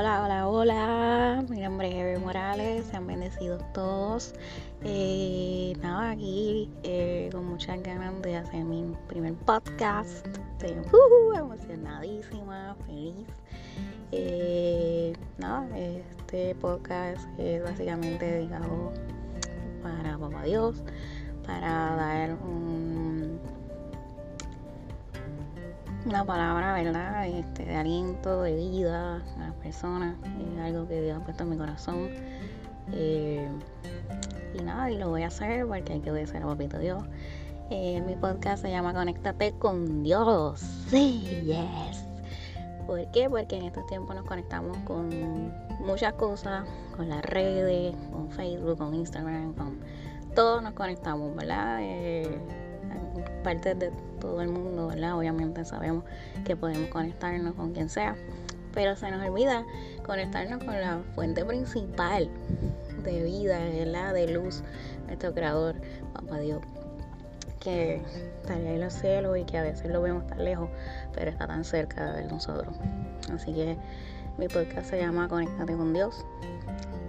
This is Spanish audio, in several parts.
Hola, hola, hola. Mi nombre es Ever Morales. Sean bendecidos todos. Eh, nada, aquí eh, con muchas ganas de hacer mi primer podcast. Estoy uh, emocionadísima, feliz. Eh, nada, este podcast es básicamente dedicado para Papá Dios, para dar un una palabra, ¿verdad? Este, de aliento, de vida a las personas. Es algo que Dios ha puesto en mi corazón. Eh, y nada, y lo voy a hacer porque hay que obedecer a Papito Dios. Eh, mi podcast se llama Conéctate con Dios. Sí, yes. ¿Por qué? Porque en estos tiempos nos conectamos con muchas cosas, con las redes, con Facebook, con Instagram, con todos nos conectamos, ¿verdad? Eh, parte de todo el mundo, ¿verdad? Obviamente sabemos que podemos conectarnos con quien sea, pero se nos olvida conectarnos con la fuente principal de vida, ¿verdad? De luz, nuestro creador, Papá Dios, que está allá en los cielos y que a veces lo vemos tan lejos, pero está tan cerca de nosotros. Así que mi podcast se llama Conéctate con Dios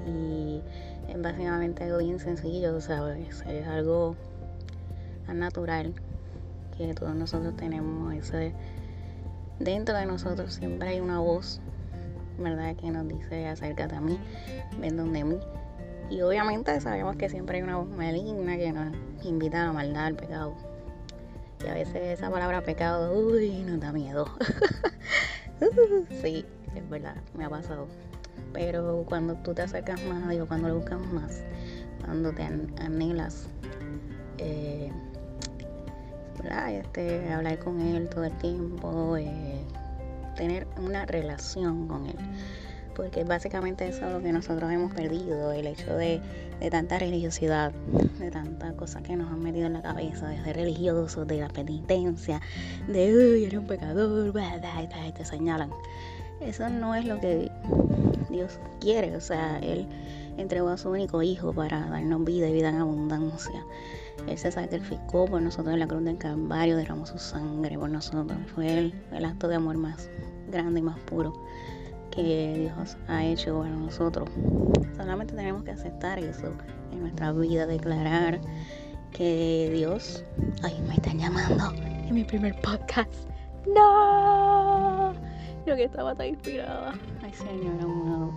y es básicamente algo bien sencillo, ¿sabes? Es algo natural que todos nosotros tenemos ese dentro de nosotros siempre hay una voz verdad que nos dice acércate a mí ven donde mí. Y obviamente sabemos que siempre hay una voz maligna que nos invita a la maldad al pecado. Y a veces esa palabra pecado uy nos da miedo. Sí es verdad me ha pasado. Pero cuando tú te acercas más a Dios cuando lo buscas más cuando te anhelas este, hablar con él todo el tiempo, eh, tener una relación con él. Porque básicamente eso es lo que nosotros hemos perdido, el hecho de, tanta religiosidad, de tantas cosas que nos han metido en la cabeza, de ser religiosos, de la penitencia, de, uy, eres un pecador, y te señalan. Eso no es lo que Dios quiere, o sea, Él entregó a su único hijo para darnos vida y vida en abundancia. Él se sacrificó por nosotros en la cruz del Calvario, derramó su sangre por nosotros. Fue el, acto de amor más grande y más puro que Dios ha hecho para nosotros. Solamente tenemos que aceptar eso en nuestra vida, declarar que Dios, ay, me están llamando en mi primer podcast. No, que estaba tan inspirada. Ay, Señor amado.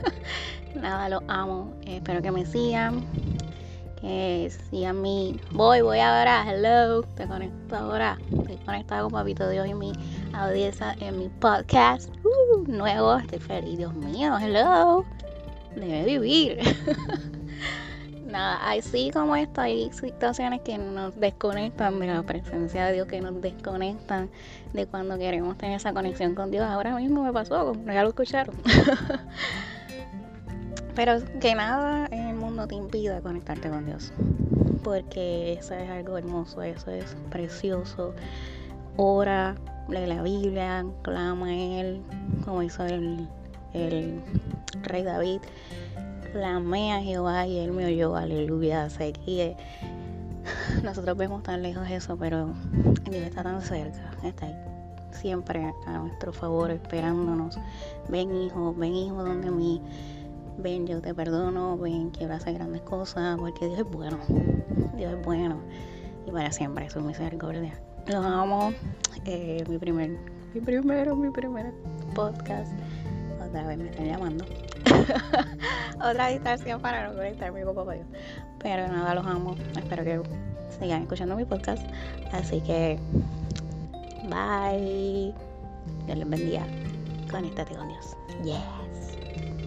Nada, lo amo. espero que me sigan que si a mí voy, voy ahora, hello, te conecto ahora, estoy conectado con Papito Dios y mi audiencia en mi podcast uh, nuevo, estoy feliz, Dios mío, hello, debe vivir. Nada, así como esto, hay situaciones que nos desconectan de la presencia de Dios, que nos desconectan de cuando queremos tener esa conexión con Dios. Ahora mismo me pasó, ya lo escucharon. Pero que nada en el mundo te impida conectarte con Dios. Porque eso es algo hermoso, eso es precioso. Ora, lee la Biblia, clama a Él, como hizo el, el rey David. Clamé a Jehová y Él me oyó, aleluya. Nosotros vemos tan lejos eso, pero Dios está tan cerca, está ahí siempre a nuestro favor, esperándonos. Ven hijo, ven hijo donde mí ven, yo te perdono, ven, quiero hacer grandes cosas, porque Dios es bueno, Dios es bueno y para siempre es su misericordia. Los amo, eh, mi primer, mi primero, mi primer podcast, otra vez me están llamando. otra distracción para no conectarme con papá Pero nada, los amo, espero que sigan escuchando mi podcast, así que bye, Dios les bendiga, conéctate con Dios, yes.